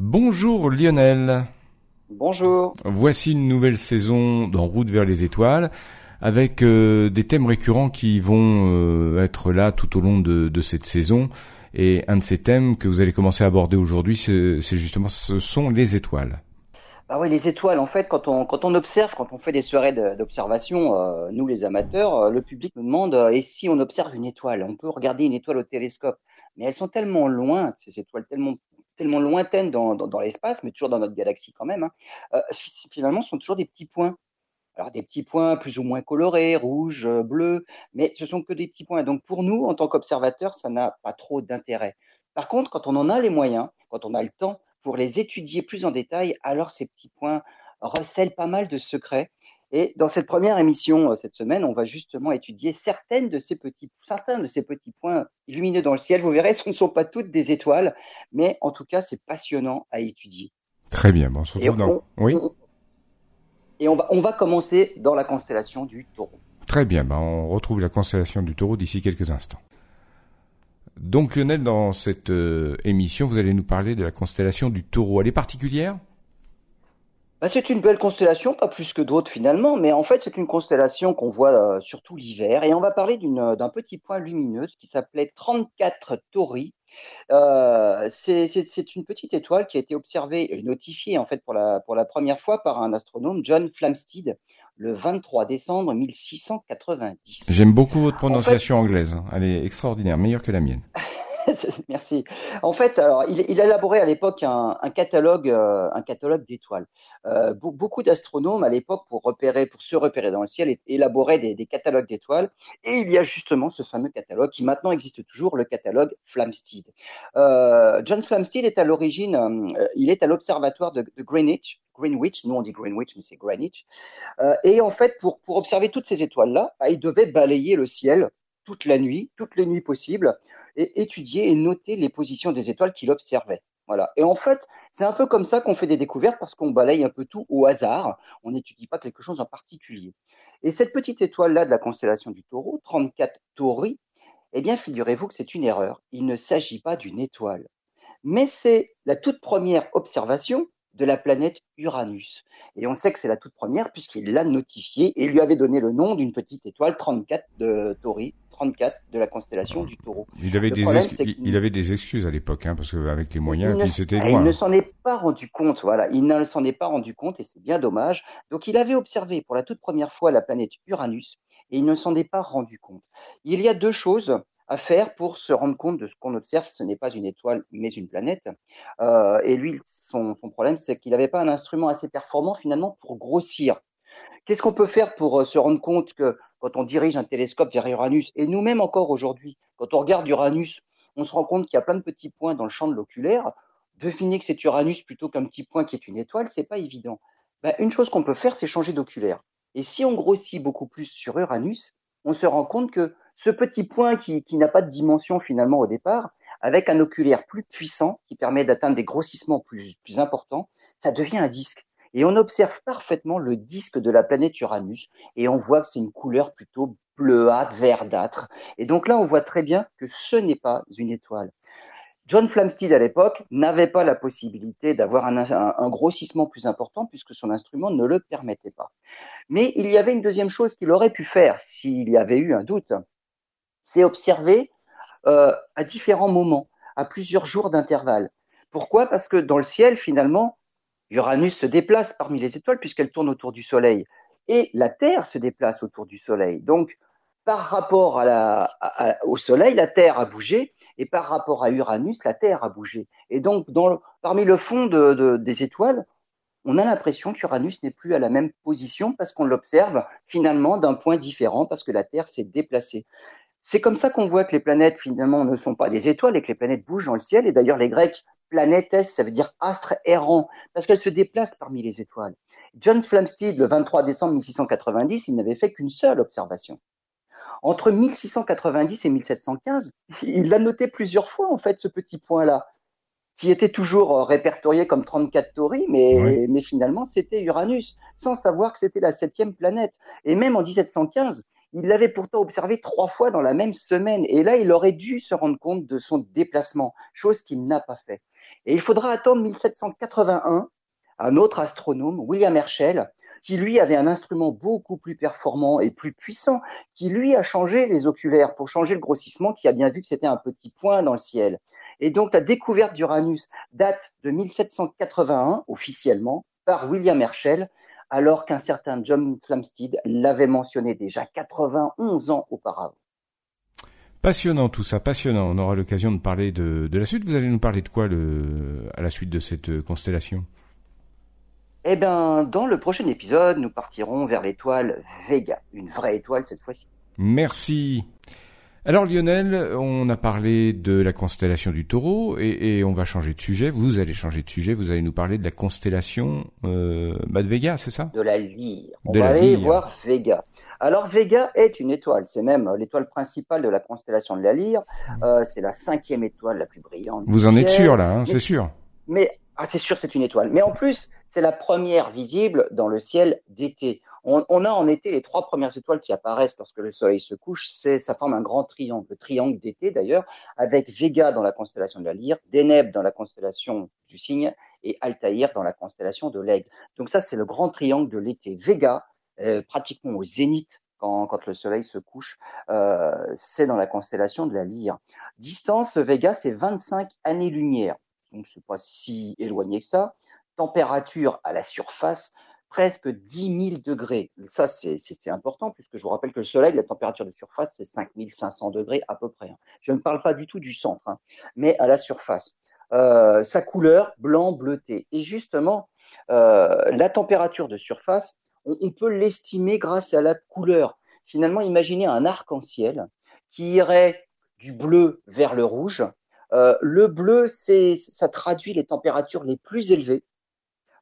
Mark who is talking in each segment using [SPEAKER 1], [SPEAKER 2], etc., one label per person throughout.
[SPEAKER 1] Bonjour Lionel.
[SPEAKER 2] Bonjour.
[SPEAKER 1] Voici une nouvelle saison d'En route vers les étoiles avec euh, des thèmes récurrents qui vont euh, être là tout au long de, de, cette saison. Et un de ces thèmes que vous allez commencer à aborder aujourd'hui, c'est justement, ce sont les étoiles.
[SPEAKER 2] Ah oui, les étoiles, en fait, quand on, quand on observe, quand on fait des soirées d'observation, euh, nous les amateurs, le public nous demande et si on observe une étoile? On peut regarder une étoile au télescope, mais elles sont tellement loin, ces étoiles tellement tellement lointaines dans, l'espace, mais toujours dans notre galaxie quand même. Hein, finalement, ce sont toujours des petits points. Alors des petits points plus ou moins colorés, rouges, bleus, mais ce sont que des petits points. Donc pour nous, en tant qu'observateurs, ça n'a pas trop d'intérêt. Par contre, quand on en a les moyens, quand on a le temps, pour les étudier plus en détail, alors ces petits points recèlent pas mal de secrets. Et dans cette première émission euh, cette semaine, on va justement étudier certaines de ces petits, certains de ces petits points lumineux dans le ciel. Vous verrez, ce ne sont pas toutes des étoiles, mais en tout cas, c'est passionnant à étudier.
[SPEAKER 1] Très bien. Bon, on se retrouve dans. oui.
[SPEAKER 2] et on va, on va commencer dans la constellation du Taureau.
[SPEAKER 1] Très bien. Ben, on retrouve la constellation du Taureau d'ici quelques instants. Donc Lionel, dans cette euh, émission, vous allez nous parler de la constellation du taureau. Elle est particulière?
[SPEAKER 2] Bah, C'est une belle constellation, pas plus que d'autres finalement, mais en fait c'est une constellation qu'on voit euh, surtout l'hiver. Et on va parler d'un petit point lumineux qui s'appelait 34 Tauri. Euh, c'est une petite étoile qui a été observée et notifiée en fait pour la, pour la première fois par un astronome, John Flamsteed, le 23 décembre 1690.
[SPEAKER 1] J'aime beaucoup votre prononciation anglaise. Hein. Elle est extraordinaire, meilleure que la mienne.
[SPEAKER 2] Merci. En fait, alors, il, élaboré à l'époque un, catalogue, euh, un catalogue d'étoiles. Euh, beaucoup d'astronomes à l'époque, pour repérer, pour se repérer dans le ciel, élaboraient des, catalogues d'étoiles. Et il y a justement ce fameux catalogue qui maintenant existe toujours, le catalogue Flamsteed. Euh, John Flamsteed est à l'origine, il est à l'observatoire de, Greenwich. Greenwich, nous on dit Greenwich, mais c'est Greenwich. Et en fait, pour, pour observer toutes ces étoiles-là, bah, il devait balayer le ciel toute la nuit, toutes les nuits possibles, et étudier et noter les positions des étoiles qu'il observait. Voilà. Et en fait, c'est un peu comme ça qu'on fait des découvertes parce qu'on balaye un peu tout au hasard. On n'étudie pas quelque chose en particulier. Et cette petite étoile-là de la constellation du taureau, 34 Tauri, eh bien, figurez-vous que c'est une erreur. Il ne s'agit pas d'une étoile. Mais c'est la toute première observation de la planète Uranus. Et on sait que c'est la toute première puisqu'il l'a notifiée et lui avait donné le nom d'une petite étoile 34 de Tauri, 34 de la constellation du taureau.
[SPEAKER 1] Il avait, des, il avait des excuses à l'époque, hein, parce qu'avec les moyens, puis c'était loin.
[SPEAKER 2] Il ne s'en est pas rendu compte, voilà. Il ne s'en est pas rendu compte et c'est bien dommage. Donc il avait observé pour la toute première fois la planète Uranus et il ne s'en est pas rendu compte. Il y a deux choses à faire pour se rendre compte de ce qu'on observe. Ce n'est pas une étoile, mais une planète. Euh, et lui, son, son problème, c'est qu'il n'avait pas un instrument assez performant finalement pour grossir. Qu'est-ce qu'on peut faire pour euh, se rendre compte que quand on dirige un télescope vers Uranus, et nous-mêmes encore aujourd'hui, quand on regarde Uranus, on se rend compte qu'il y a plein de petits points dans le champ de l'oculaire. Deviner que c'est Uranus plutôt qu'un petit point qui est une étoile, c'est pas évident. Ben, une chose qu'on peut faire, c'est changer d'oculaire. Et si on grossit beaucoup plus sur Uranus, on se rend compte que ce petit point qui, qui n'a pas de dimension finalement au départ, avec un oculaire plus puissant qui permet d'atteindre des grossissements plus, plus importants, ça devient un disque. Et on observe parfaitement le disque de la planète Uranus et on voit que c'est une couleur plutôt bleuâtre, verdâtre. Et donc là, on voit très bien que ce n'est pas une étoile. John Flamsteed à l'époque n'avait pas la possibilité d'avoir un, un, un, grossissement plus important puisque son instrument ne le permettait pas. Mais il y avait une deuxième chose qu'il aurait pu faire s'il y avait eu un doute, c'est observer euh, à différents moments, à plusieurs jours d'intervalle. Pourquoi? Parce que dans le ciel, finalement, Uranus se déplace parmi les étoiles puisqu'elle tourne autour du Soleil. Et la Terre se déplace autour du Soleil. Donc, par rapport au Soleil, la Terre a bougé, et par rapport à Uranus, la Terre a bougé. Et donc, parmi le fond de, de, des étoiles, on a l'impression qu'Uranus n'est plus à la même position parce qu'on l'observe finalement d'un point différent, parce que la Terre s'est déplacée. C'est comme ça qu'on voit que les planètes finalement ne sont pas des étoiles et que les planètes bougent dans le ciel. Et d'ailleurs, les Grecs planétes, ça veut dire astre errant, parce qu'elles se déplacent parmi les étoiles. John Flamsteed, le 23 décembre 1690, il n'avait fait qu'une seule observation. Entre 1690 et 1715, il l'a noté plusieurs fois, en fait, ce petit point-là, qui était toujours répertorié comme 34 Tauri, mais, oui. mais finalement, c'était Uranus, sans savoir que c'était la septième planète. Et même en 1715, il l'avait pourtant observé trois fois dans la même semaine. Et là, il aurait dû se rendre compte de son déplacement, chose qu'il n'a pas fait. Et il faudra attendre 1781, un autre astronome, William Herschel, qui lui avait un instrument beaucoup plus performant et plus puissant, qui lui a changé les oculaires pour changer le grossissement, qui a bien vu que c'était un petit point dans le ciel. Et donc la découverte d'Uranus date de 1781 officiellement par William Herschel, alors qu'un certain John Flamsteed l'avait mentionné déjà 91 ans auparavant.
[SPEAKER 1] Passionnant tout ça, passionnant. On aura l'occasion de parler de, de, la suite. Vous allez nous parler de quoi le, à la suite de cette constellation?
[SPEAKER 2] Eh bien, dans le prochain épisode, nous partirons vers l'étoile Vega, une vraie étoile cette fois-ci.
[SPEAKER 1] Merci. Alors Lionel, on a parlé de la constellation du taureau et, et, on va changer de sujet. Vous allez changer de sujet, vous allez nous parler de la constellation euh, bah, de Vega, c'est ça?
[SPEAKER 2] De la lyre. On va aller voir Vega. Alors Vega est une étoile, c'est même l'étoile principale de la constellation de la Lyre. Mmh. Euh, c'est la cinquième étoile la plus brillante.
[SPEAKER 1] Vous en êtes sûr là, hein, c'est sûr.
[SPEAKER 2] Mais ah, c'est sûr, c'est une étoile. Mais en plus, c'est la première visible dans le ciel d'été. On, on, a en été les trois premières étoiles qui apparaissent lorsque le soleil se couche. C'est, ça forme un grand triangle, le triangle d'été d'ailleurs, avec Vega dans la constellation de la Lyre, Deneb dans la constellation du Cygne et Altaïr dans la constellation de l'Aigle. Donc ça, c'est le grand triangle de l'été. Vega, euh, pratiquement au zénith quand, quand, le soleil se couche, euh, c'est dans la constellation de la Lyre. Distance, Vega, c'est 25 années-lumière, donc c'est pas si éloigné que ça. Température à la surface, presque 10 000 degrés. Ça, c'est important, puisque je vous rappelle que le soleil, la température de surface, c'est 5 500 degrés à peu près. Je ne parle pas du tout du centre, hein, mais à la surface. Euh, sa couleur, blanc, bleuté. Et justement, euh, la température de surface, on, peut l'estimer grâce à la couleur. Finalement, imaginez un arc-en-ciel qui irait du bleu vers le rouge. Euh, le bleu, ça traduit les températures les plus élevées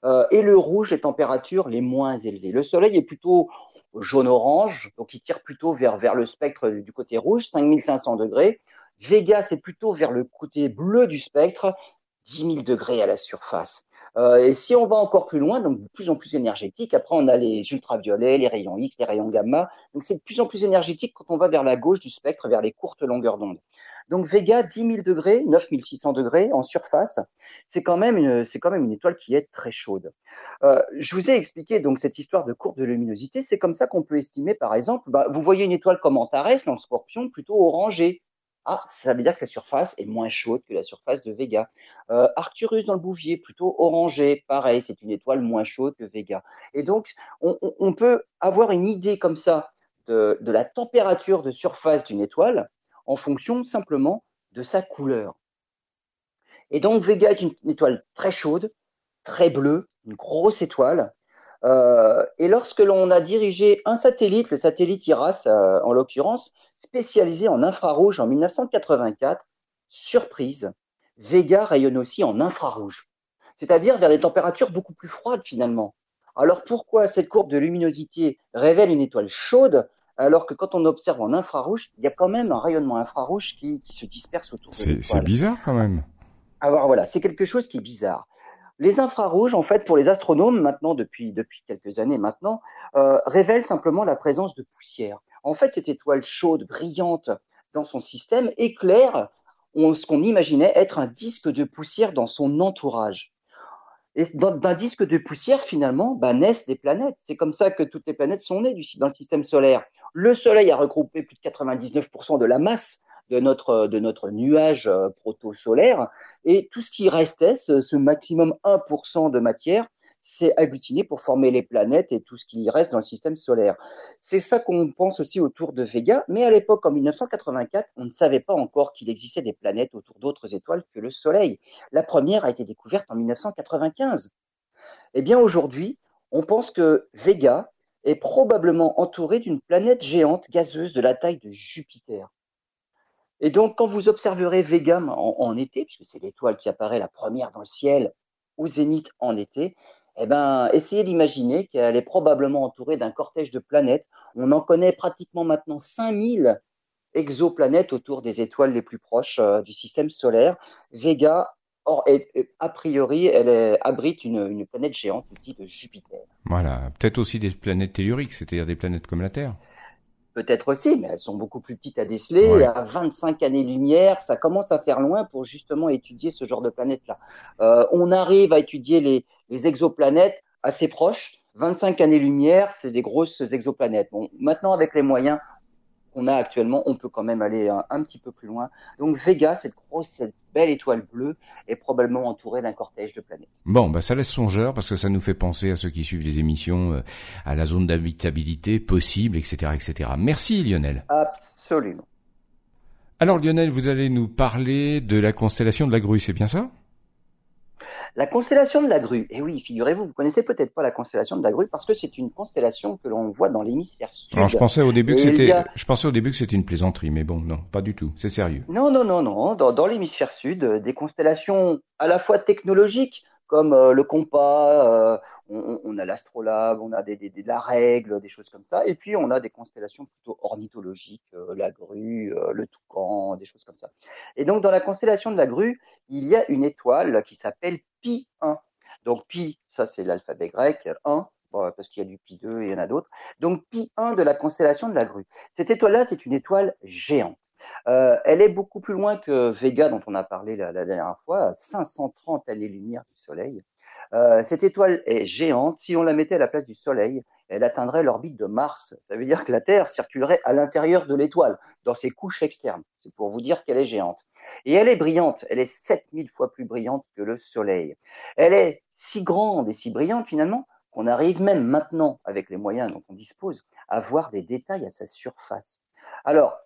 [SPEAKER 2] euh, et le rouge, les températures les moins élevées. Le soleil est plutôt jaune-orange, donc il tire plutôt vers, vers le spectre du côté rouge, 5500 degrés. Vega, c'est plutôt vers le côté bleu du spectre, 10 000 degrés à la surface. Euh, et si on va encore plus loin, donc de plus en plus énergétique, après on a les ultraviolets, les rayons X, les rayons gamma. Donc c'est de plus en plus énergétique quand on va vers la gauche du spectre, vers les courtes longueurs d'onde. Donc Vega, 10 000 degrés, 9600 degrés en surface, c'est quand même une, c'est quand même une étoile qui est très chaude. Euh, je vous ai expliqué donc cette histoire de courbe de luminosité. C'est comme ça qu'on peut estimer, par exemple, bah, vous voyez une étoile comme Antares dans le Scorpion, plutôt orangée. Ah, ça veut dire que sa surface est moins chaude que la surface de Vega. Euh, Arcturus dans le Bouvier, plutôt orangé, pareil, c'est une étoile moins chaude que Vega. Et donc, on, peut avoir une idée comme ça de la température de surface d'une étoile en fonction simplement de sa couleur. Et donc, Vega est une, étoile très chaude, très bleue, une grosse étoile. Euh, et lorsque l'on a dirigé un satellite, le satellite IRAS euh, en l'occurrence, spécialisé en infrarouge en 1984, surprise, Vega rayonne aussi en infrarouge, c'est-à-dire vers des températures beaucoup plus froides finalement. Alors pourquoi cette courbe de luminosité révèle une étoile chaude alors que quand on observe en infrarouge, il y a quand même un rayonnement infrarouge qui, qui se disperse autour de l'étoile.
[SPEAKER 1] C'est bizarre quand même.
[SPEAKER 2] Alors voilà, c'est quelque chose qui est bizarre. Les infrarouges, en fait, pour les astronomes, maintenant depuis quelques années maintenant, euh, révèlent simplement la présence de poussière. En fait, cette étoile chaude, brillante dans son système éclaire ce qu'on imaginait être un disque de poussière dans son entourage. Et d'un disque de poussière, finalement, bah, naissent des planètes. C'est comme ça que toutes les planètes sont nées dans le système solaire. Le Soleil a regroupé plus de 99% de la masse de notre, nuage euh, proto-solaire, et tout ce qui restait, ce, ce maximum 1% de matière, c'est agglutiné pour former les planètes et tout ce qui reste dans le système solaire. C'est ça qu'on pense aussi autour de Vega, mais à l'époque, en 1984, on ne savait pas encore qu'il existait des planètes autour d'autres étoiles que le Soleil. La première a été découverte en 1995. Eh bien, aujourd'hui, on pense que Vega est probablement entourée d'une planète géante gazeuse de la taille de Jupiter. Et donc, quand vous observerez Vega en, été, puisque c'est l'étoile qui apparaît la première dans le ciel au zénith en été, eh ben, essayez d'imaginer qu'elle est probablement entourée d'un cortège de planètes. On en connaît pratiquement maintenant 5000 exoplanètes autour des étoiles les plus proches euh, du système solaire. Vega, or, a priori, elle abrite une, une, planète géante du type Jupiter.
[SPEAKER 1] Voilà, peut-être aussi des planètes telluriques, c'est-à-dire des planètes comme la Terre.
[SPEAKER 2] Peut-être aussi, mais elles sont beaucoup plus petites à déceler. À 25 années-lumière, ça commence à faire loin pour justement étudier ce genre de planète-là. Euh, on arrive à étudier les, les exoplanètes assez proches. 25 années-lumière, c'est des grosses exoplanètes. Bon, maintenant, avec les moyens, qu'on a actuellement, on peut quand même aller un, petit peu plus loin. Donc Vega, cette grosse, cette belle étoile bleue, est probablement entourée d'un cortège de planètes.
[SPEAKER 1] Bon, bah ça laisse songeur parce que ça nous fait penser à ceux qui suivent les émissions, euh, à la zone d'habitabilité possible, etc., etc. Merci Lionel.
[SPEAKER 2] Absolument.
[SPEAKER 1] Alors Lionel, vous allez nous parler de la constellation de la Grue, c'est bien ça?
[SPEAKER 2] La constellation de la grue, et eh oui, figurez-vous, vous connaissez peut-être pas la constellation de la grue parce que c'est une constellation que l'on voit dans l'hémisphère sud.
[SPEAKER 1] Alors je pensais au début que c'était, je pensais au début que c'était une plaisanterie, mais bon, non, pas du tout, c'est sérieux.
[SPEAKER 2] Non, non, non, non, dans, dans l'hémisphère sud, euh, des constellations à la fois technologiques comme euh, le compas, euh, on, a l'astrolabe, on a des, des, la règle, des choses comme ça, et puis on a des constellations plutôt ornithologiques, euh, la grue, le toucan, des choses comme ça. Et donc dans la constellation de la grue, il y a une étoile qui s'appelle Pi 1. Donc Pi, ça c'est l'alphabet grec, 1, parce qu'il y a du Pi 2 et il y en a d'autres. Donc Pi 1 de la constellation de la grue. Cette étoile-là, c'est une étoile géante. Euh, elle est beaucoup plus loin que Vega, dont on a parlé la, dernière fois, 530 années-lumière du Soleil. Euh, cette étoile est géante. Si on la mettait à la place du Soleil, elle atteindrait l'orbite de Mars. Ça veut dire que la Terre circulerait à l'intérieur de l'étoile, dans ses couches externes. C'est pour vous dire qu'elle est géante. Et elle est brillante. Elle est 7000 fois plus brillante que le Soleil. Elle est si grande et si brillante finalement qu'on arrive même maintenant, avec les moyens dont on dispose, à voir des détails à sa surface. Alors,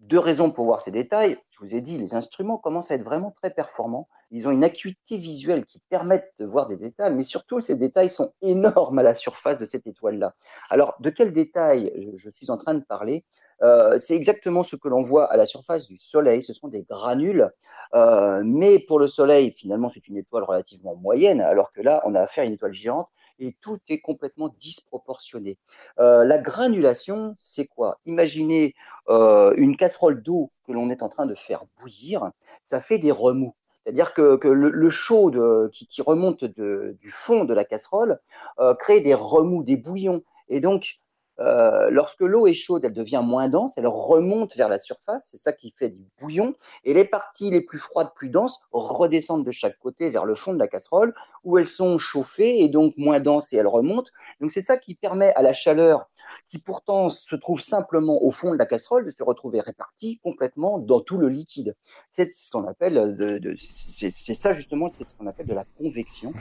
[SPEAKER 2] deux raisons pour voir ces détails. Je vous ai dit, les instruments commencent à être vraiment très performants. Ils ont une acuité visuelle qui permet de voir des détails, mais surtout, ces détails sont énormes à la surface de cette étoile-là. Alors, de quels détails je, suis en train de parler? Euh, C'est exactement ce que l'on voit à la surface du Soleil. Ce sont des granules. Euh, mais pour le Soleil, finalement, c'est une étoile relativement moyenne, alors que là, on a affaire à une étoile géante et tout est complètement disproportionné. Euh, la granulation, c'est quoi? Imaginez euh, une casserole d'eau que l'on est en train de faire bouillir, ça fait des remous. C'est-à-dire que, le, chaud qui, remonte du fond de la casserole euh, crée des remous, des bouillons. Et donc, euh, lorsque l'eau est chaude, elle devient moins dense, elle remonte vers la surface, c'est ça qui fait du bouillon, et les parties les plus froides, plus denses, redescendent de chaque côté vers le fond de la casserole, où elles sont chauffées et donc moins denses et elles remontent. Donc c'est ça qui permet à la chaleur, qui pourtant se trouve simplement au fond de la casserole, de se retrouver répartie complètement dans tout le liquide. C'est ce qu'on appelle, de, c'est ça justement, c'est ce qu'on appelle de la convection.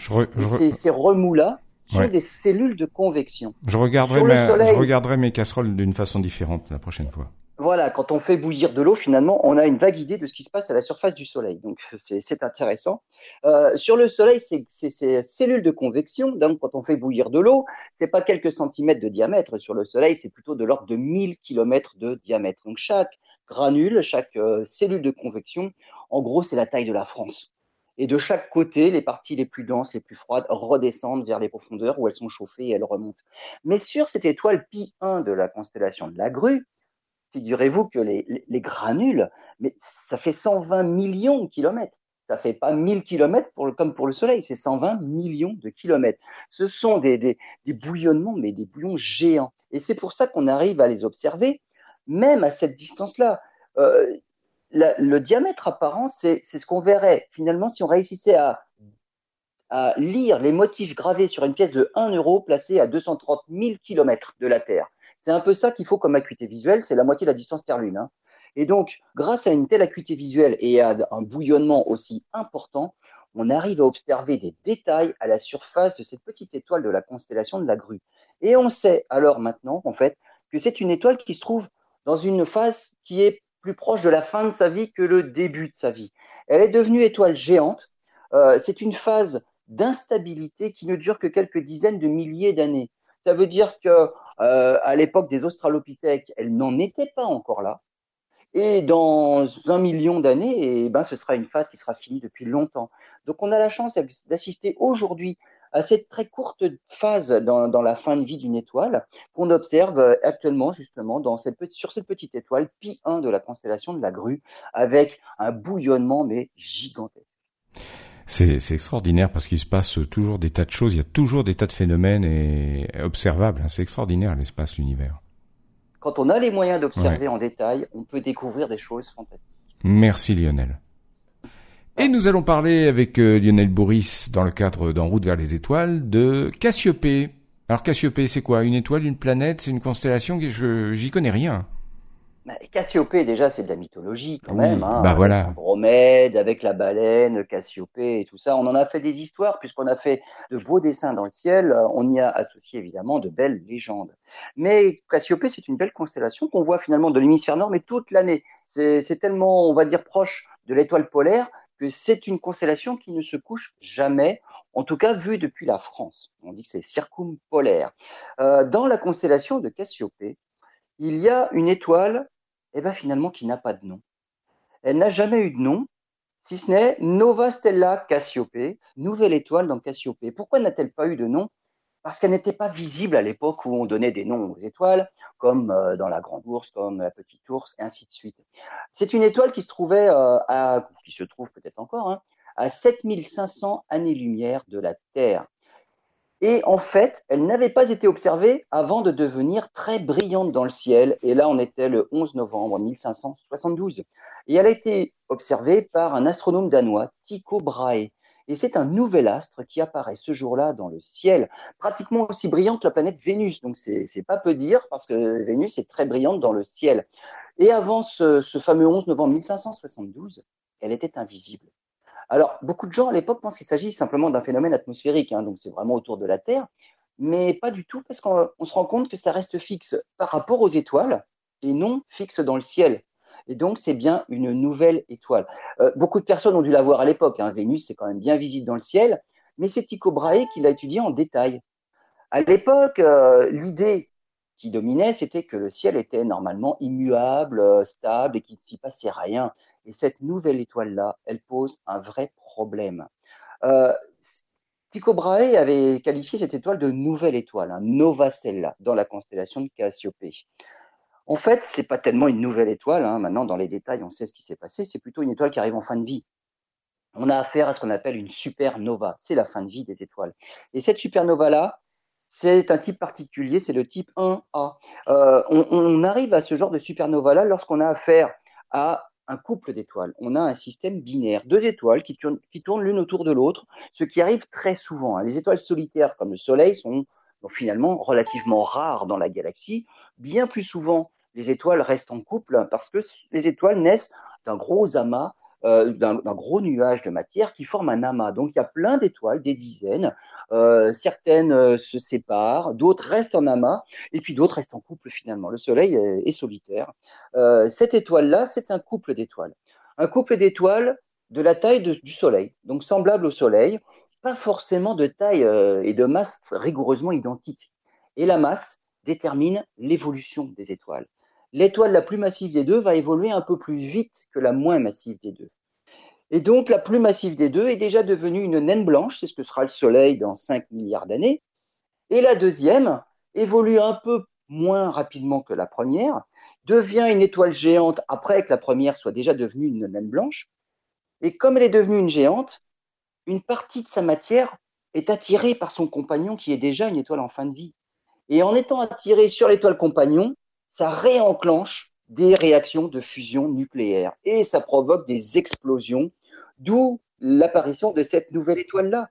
[SPEAKER 2] Ces remous-là, sur des cellules de convection.
[SPEAKER 1] Je regarderai, je regarderai mes casseroles d'une façon différente la prochaine fois.
[SPEAKER 2] Voilà, quand on fait bouillir de l'eau, finalement, on a une vague idée de ce qui se passe à la surface du Soleil. Donc, c'est intéressant. Euh, sur le Soleil, c'est ces cellules de convection. Donc, quand on fait bouillir de l'eau, c'est pas quelques centimètres de diamètre. Sur le Soleil, c'est plutôt de l'ordre de 1000 kilomètres de diamètre. Donc, chaque granule, chaque euh, cellule de convection, en gros, c'est la taille de la France. Et de chaque côté, les parties les plus denses, les plus froides, redescendent vers les profondeurs où elles sont chauffées et elles remontent. Mais sur cette étoile Pi 1 de la constellation de la Grue, figurez-vous que les, granules, mais ça fait 120 millions de kilomètres. Ça fait pas 1000 kilomètres pour comme pour le Soleil, c'est 120 millions de kilomètres. Ce sont des, des, bouillonnements, mais des bouillons géants. Et c'est pour ça qu'on arrive à les observer, même à cette distance-là. Euh, le diamètre apparent, c'est ce qu'on verrait finalement si on réussissait à, lire les motifs gravés sur une pièce de 1 euro placée à 230 000 km de la Terre. C'est un peu ça qu'il faut comme acuité visuelle, c'est la moitié de la distance Terre-Lune. Hein. Et donc, grâce à une telle acuité visuelle et à un bouillonnement aussi important, on arrive à observer des détails à la surface de cette petite étoile de la constellation de la Grue. Et on sait alors maintenant, en fait, que c'est une étoile qui se trouve dans une phase qui est plus proche de la fin de sa vie que le début de sa vie. Elle est devenue étoile géante. Euh, c'est une phase d'instabilité qui ne dure que quelques dizaines de milliers d'années. Ça veut dire que euh, à l'époque des Australopithèques, elle n'en était pas encore là. Et dans un million d'années, eh ben, ce sera une phase qui sera finie depuis longtemps. Donc on a la chance d'assister aujourd'hui à cette très courte phase dans, dans la fin de vie d'une étoile qu'on observe euh, actuellement justement dans cette, sur cette petite étoile Pi 1 de la constellation de la Grue avec un bouillonnement mais gigantesque.
[SPEAKER 1] C'est extraordinaire parce qu'il se passe toujours des tas de choses, il y a toujours des tas de phénomènes et observables. Hein. C'est extraordinaire l'espace, l'univers.
[SPEAKER 2] quand on a les moyens d'observer en détail, on peut découvrir des choses fantastiques.
[SPEAKER 1] Merci Lionel. Et nous allons parler avec euh, Lionel Bourris dans le cadre d'En route vers les étoiles de Cassiopée. Alors Cassiopée, c'est quoi? Une étoile, une planète? C'est une constellation? Je j'y connais rien.
[SPEAKER 2] Bah, Cassiopée, déjà, c'est de la mythologie quand même. Hein,
[SPEAKER 1] bah voilà.
[SPEAKER 2] Bromède, avec la baleine, Cassiopée et tout ça. On en a fait des histoires puisqu'on a fait de beaux dessins dans le ciel. On y a associé évidemment de belles légendes. Mais Cassiopée, c'est une belle constellation qu'on voit finalement de l'hémisphère nord, mais toute l'année. C'est tellement, on va dire, proche de l'étoile polaire que c'est une constellation qui ne se couche jamais, en tout cas vue depuis la France. On dit que c'est circumpolaire. Euh, dans la constellation de Cassiopée, il y a une étoile eh ben finalement qui n'a pas de nom. Elle n'a jamais eu de nom, si ce n'est Nova Stella Cassiopée, nouvelle étoile dans Cassiopée. Pourquoi n'a-t-elle pas eu de nom? Parce qu'elle n'était pas visible à l'époque où on donnait des noms aux étoiles, comme euh, dans la Grande Ourse, comme la Petite Ourse, et ainsi de suite. C'est une étoile qui se trouvait euh, à, qui se trouve peut-être encore, hein, à 7500 années-lumière de la Terre. Et en fait, elle n'avait pas été observée avant de devenir très brillante dans le ciel. Et là, on était le 11 novembre 1572. Et elle a été observée par un astronome danois, Tycho Brahe. Et c'est un nouvel astre qui apparaît ce jour-là dans le ciel, pratiquement aussi brillante que la planète Vénus. Donc c'est pas peu dire parce que Vénus est très brillante dans le ciel. Et avant ce, ce fameux 11 novembre 1572, elle était invisible. Alors, beaucoup de gens à l'époque pensent qu'il s'agit simplement d'un phénomène atmosphérique, hein, donc c'est vraiment autour de la Terre, mais pas du tout, parce qu'on se rend compte que ça reste fixe par rapport aux étoiles et non fixe dans le ciel. Et donc, c'est bien une nouvelle étoile. Euh, beaucoup de personnes ont dû la voir à l'époque. Hein. Vénus, c'est quand même bien visible dans le ciel, mais c'est Tycho Brahe qui l'a étudié en détail. À l'époque, euh, l'idée qui dominait, c'était que le ciel était normalement immuable, euh, stable et qu'il ne s'y passait rien. Et cette nouvelle étoile-là, elle pose un vrai problème. Tycho Brahe avait qualifié cette étoile de nouvelle étoile, un Nova Stella, dans la constellation de Cassiopée. En fait, c'est pas tellement une nouvelle étoile. Hein. Maintenant, dans les détails, on sait ce qui s'est passé. C'est plutôt une étoile qui arrive en fin de vie. On a affaire à ce qu'on appelle une supernova. C'est la fin de vie des étoiles. Et cette supernova-là, c'est un type particulier, c'est le type 1A. Euh, on, arrive à ce genre de supernova-là lorsqu'on a affaire à un couple d'étoiles. On a un système binaire, deux étoiles qui tournent, l'une autour de l'autre, ce qui arrive très souvent. Hein. Les étoiles solitaires comme le Soleil sont finalement relativement rares dans la galaxie. Bien plus souvent, les étoiles restent en couple parce que les étoiles naissent d'un gros amas euh, d'un gros nuage de matière qui forme un amas. Donc il y a plein d'étoiles, des dizaines. Euh, certaines euh, se séparent, d'autres restent en amas, et puis d'autres restent en couple finalement. Le Soleil est, solitaire. cette étoile-là, c'est un couple d'étoiles. Un couple d'étoiles de la taille du Soleil, donc semblable au Soleil, pas forcément de taille et de masse rigoureusement identiques. Et la masse détermine l'évolution des étoiles l'étoile la plus massive des deux va évoluer un peu plus vite que la moins massive des deux. Et donc la plus massive des deux est déjà devenue une naine blanche, c'est ce que sera le Soleil dans 5 milliards d'années. Et la deuxième évolue un peu moins rapidement que la première, devient une étoile géante après que la première soit déjà devenue une naine blanche. Et comme elle est devenue une géante, une partie de sa matière est attirée par son compagnon qui est déjà une étoile en fin de vie. Et en étant attirée sur l'étoile compagnon, ça réenclenche des réactions de fusion nucléaire et ça provoque des explosions, d'où l'apparition de cette nouvelle étoile-là.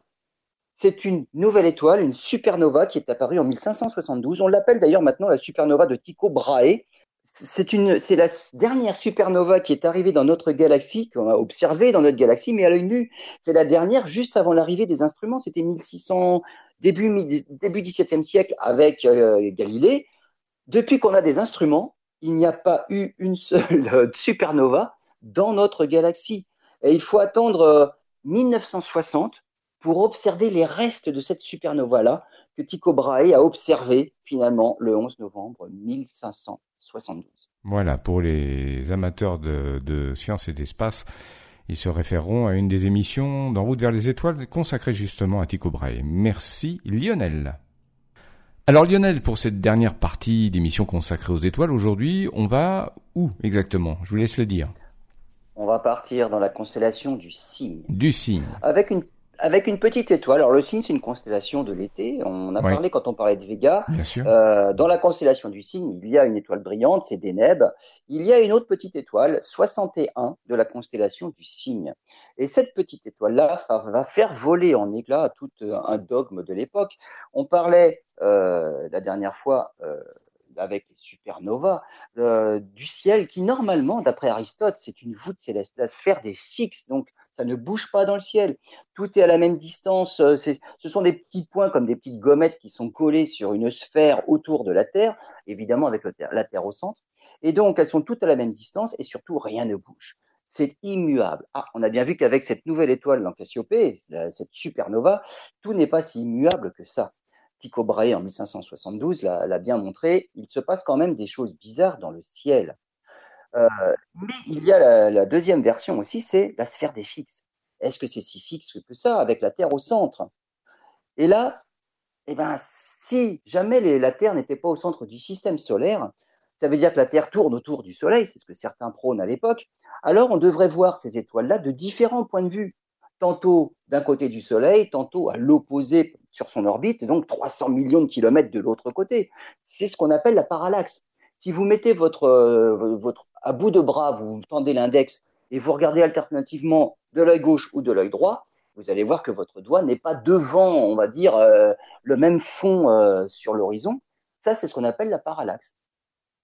[SPEAKER 2] C'est une nouvelle étoile, une supernova qui est apparue en 1572. On l'appelle d'ailleurs maintenant la supernova de Tycho Brahe. C'est une, c'est la dernière supernova qui est arrivée dans notre galaxie, qu'on a observée dans notre galaxie, mais à l'œil nu. C'est la dernière juste avant l'arrivée des instruments. C'était 1600, début, début 17e siècle avec euh, Galilée. Depuis qu'on a des instruments, il n'y a pas eu une seule supernova dans notre galaxie. Et il faut attendre 1960 euh, pour observer les restes de cette supernova-là que Tycho Brahe a observé finalement le 11 novembre 1572.
[SPEAKER 1] Voilà, pour les amateurs de, de sciences et d'espace, ils se référeront à une des émissions d'En route vers les étoiles consacrée justement à Tycho Brahe. Merci Lionel. Alors Lionel, pour cette dernière partie d'émission consacrée aux étoiles, aujourd'hui, on va où exactement? Je vous laisse le dire.
[SPEAKER 2] On va partir dans la constellation du Cygne.
[SPEAKER 1] Du Cygne.
[SPEAKER 2] Avec une, avec une petite étoile. Alors le cygne, c'est une constellation de l'été. On a parlé quand on parlait de Vega.
[SPEAKER 1] Bien sûr.
[SPEAKER 2] Euh, dans la constellation du cygne, il y a une étoile brillante, c'est Deneb. Il y a une autre petite étoile, 61 de la constellation du cygne. Et cette petite étoile-là va faire voler en éclats tout euh, un dogme de l'époque. On parlait euh, la dernière fois euh, avec les supernovas euh, du ciel qui normalement, d'après Aristote, c'est une voûte céleste, la sphère des fixes. Donc ça ne bouge pas dans le ciel. Tout est à la même distance. Ce sont des petits points comme des petites gommettes qui sont collées sur une sphère autour de la Terre, évidemment avec la Terre au centre. Et donc, elles sont toutes à la même distance et surtout, rien ne bouge. C'est immuable. Ah, on a bien vu qu'avec cette nouvelle étoile dans cette supernova, tout n'est pas si immuable que ça. Tycho Brahe en 1572 l'a bien montré, il se passe quand même des choses bizarres dans le ciel. Euh, mais il y a la, deuxième version aussi, c'est la sphère des fixes. Est-ce que c'est si fixe que ça, avec la Terre au centre? Et là, eh ben, si jamais la Terre n'était pas au centre du système solaire, ça veut dire que la Terre tourne autour du Soleil, c'est ce que certains prônent à l'époque, alors on devrait voir ces étoiles-là de différents points de vue, tantôt d'un côté du Soleil, tantôt à l'opposé sur son orbite, donc 300 millions de kilomètres de l'autre côté. C'est ce qu'on appelle la parallaxe. Si vous mettez votre, euh, votre à bout de bras, vous tendez l'index et vous regardez alternativement de l'œil gauche ou de l'œil droit, vous allez voir que votre doigt n'est pas devant, on va dire, euh, le même fond euh, sur l'horizon. Ça, c'est ce qu'on appelle la parallaxe.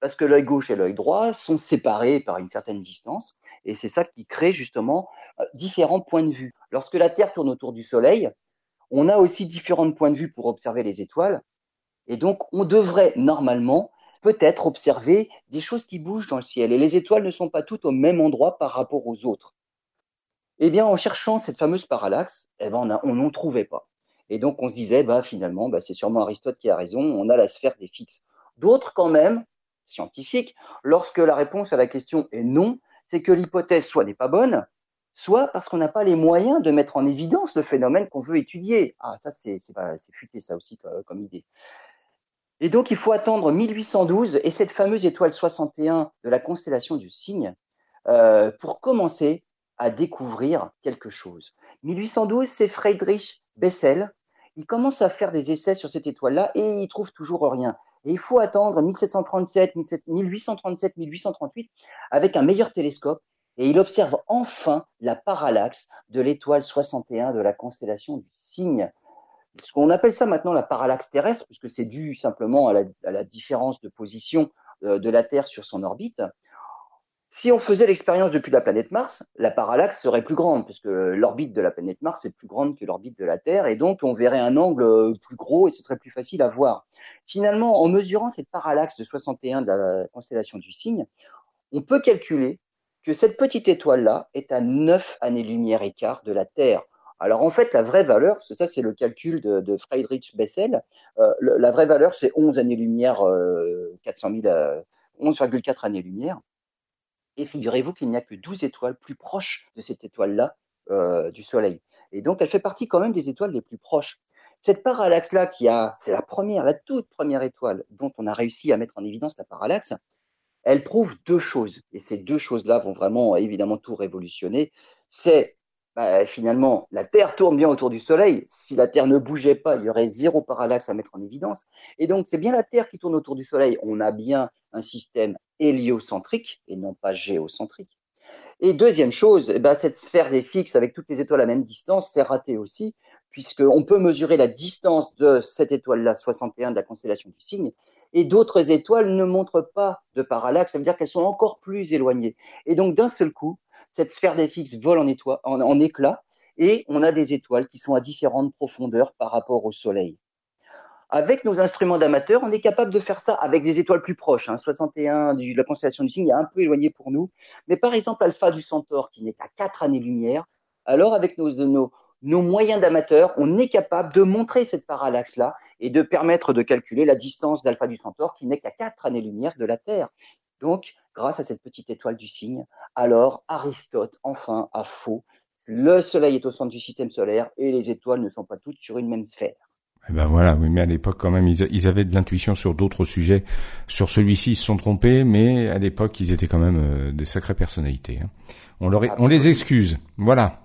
[SPEAKER 2] Parce que l'œil gauche et l'œil droit sont séparés par une certaine distance, et c'est ça qui crée justement euh, différents points de vue. Lorsque la Terre tourne autour du Soleil, on a aussi différents points de vue pour observer les étoiles, et donc on devrait normalement peut-être observer des choses qui bougent dans le ciel. Et les étoiles ne sont pas toutes au même endroit par rapport aux autres. Eh bien, en cherchant cette fameuse parallaxe, eh ben, on n'en trouvait pas. Et donc, on se disait, bah, finalement, bah, c'est sûrement Aristote qui a raison, on a la sphère des fixes. D'autres, quand même, scientifiques, lorsque la réponse à la question est non, c'est que l'hypothèse soit n'est pas bonne, soit parce qu'on n'a pas les moyens de mettre en évidence le phénomène qu'on veut étudier. Ah, ça, c'est futé, ça aussi, comme idée. Et donc, il faut attendre 1812 et cette fameuse étoile 61 de la constellation du Cygne euh, pour commencer à découvrir quelque chose. 1812, c'est Friedrich Bessel. Il commence à faire des essais sur cette étoile-là et il trouve toujours rien. Et il faut attendre 1737, 1837, 1838 avec un meilleur télescope et il observe enfin la parallaxe de l'étoile 61 de la constellation du Cygne ce qu'on appelle ça maintenant la parallaxe terrestre, puisque c'est dû simplement à la, différence de position euh, de la Terre sur son orbite. Si on faisait l'expérience depuis la planète Mars, la parallaxe serait plus grande, puisque l'orbite de la planète Mars est plus grande que l'orbite de la Terre, et donc on verrait un angle euh, plus gros et ce serait plus facile à voir. Finalement, en mesurant cette parallaxe de 61 de la constellation du Cygne, on peut calculer que cette petite étoile-là est à 9 années-lumière écart de la Terre. Alors en fait, la vraie valeur, parce que ça c'est le calcul de, Friedrich Bessel, euh, la vraie valeur c'est 11 années-lumière, euh, 400 000, 11,4 années-lumière. Et figurez-vous qu'il n'y a que 12 étoiles plus proches de cette étoile-là euh, du Soleil. Et donc elle fait partie quand même des étoiles les plus proches. Cette parallaxe-là, qui a, c'est la première, la toute première étoile dont on a réussi à mettre en évidence la parallaxe, elle prouve deux choses. Et ces deux choses-là vont vraiment évidemment tout révolutionner. C'est bah, finalement, la Terre tourne bien autour du Soleil. Si la Terre ne bougeait pas, il y aurait zéro parallaxe à mettre en évidence. Et donc, c'est bien la Terre qui tourne autour du Soleil. On a bien un système héliocentrique et non pas géocentrique. Et deuxième chose, eh ben, cette sphère des fixes avec toutes les étoiles à même distance, c'est raté aussi, puisqu'on peut mesurer la distance de cette étoile-là, 61 de la constellation du Cygne, et d'autres étoiles ne montrent pas de parallaxe, ça veut dire qu'elles sont encore plus éloignées. Et donc, d'un seul coup, cette sphère des vole en, éclats et on a des étoiles qui sont à différentes profondeurs par rapport au Soleil. Avec nos instruments d'amateurs, on est capable de faire ça avec des étoiles plus proches. Hein. 61 de la constellation du Cygne est un peu éloigné pour nous. Mais par exemple, Alpha du Centaure, qui n'est qu'à 4 années-lumière, alors avec nos moyens d'amateurs, on est capable de montrer cette parallaxe-là et de permettre de calculer la distance d'Alpha du Centaure, qui n'est qu'à 4 années-lumière de la Terre. Donc, grâce à cette petite étoile du cygne, alors Aristote, enfin, a faux. Le Soleil est au centre du système solaire et les étoiles ne sont pas toutes sur une même sphère.
[SPEAKER 1] Eh ben voilà, oui, mais à l'époque quand même, ils, avaient de l'intuition sur d'autres sujets. Sur celui-ci, ils se sont trompés, mais à l'époque, ils étaient quand même euh, des sacrées personnalités. Hein. On, leur on les excuse. Voilà.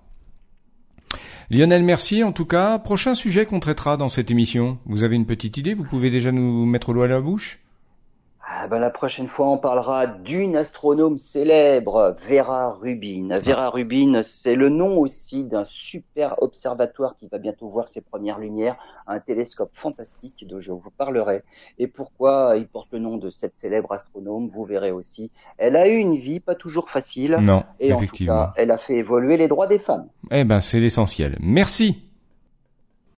[SPEAKER 1] Lionel, merci en tout cas. Prochain sujet qu'on traitera dans cette émission. Vous avez une petite idée? Vous pouvez déjà nous mettre l'eau à la bouche?
[SPEAKER 2] Ah ben, la prochaine fois, on parlera d'une astronome célèbre, Vera Rubin. Vera Rubin, c'est le nom aussi d'un super observatoire qui va bientôt voir ses premières lumières, un télescope fantastique dont je vous parlerai. Et pourquoi il porte le nom de cette célèbre astronome, vous verrez aussi. Elle a eu une vie pas toujours facile.
[SPEAKER 1] Non,
[SPEAKER 2] et
[SPEAKER 1] effectivement.
[SPEAKER 2] en tout cas, elle a fait évoluer les droits des femmes.
[SPEAKER 1] Eh ben, c'est l'essentiel. Merci.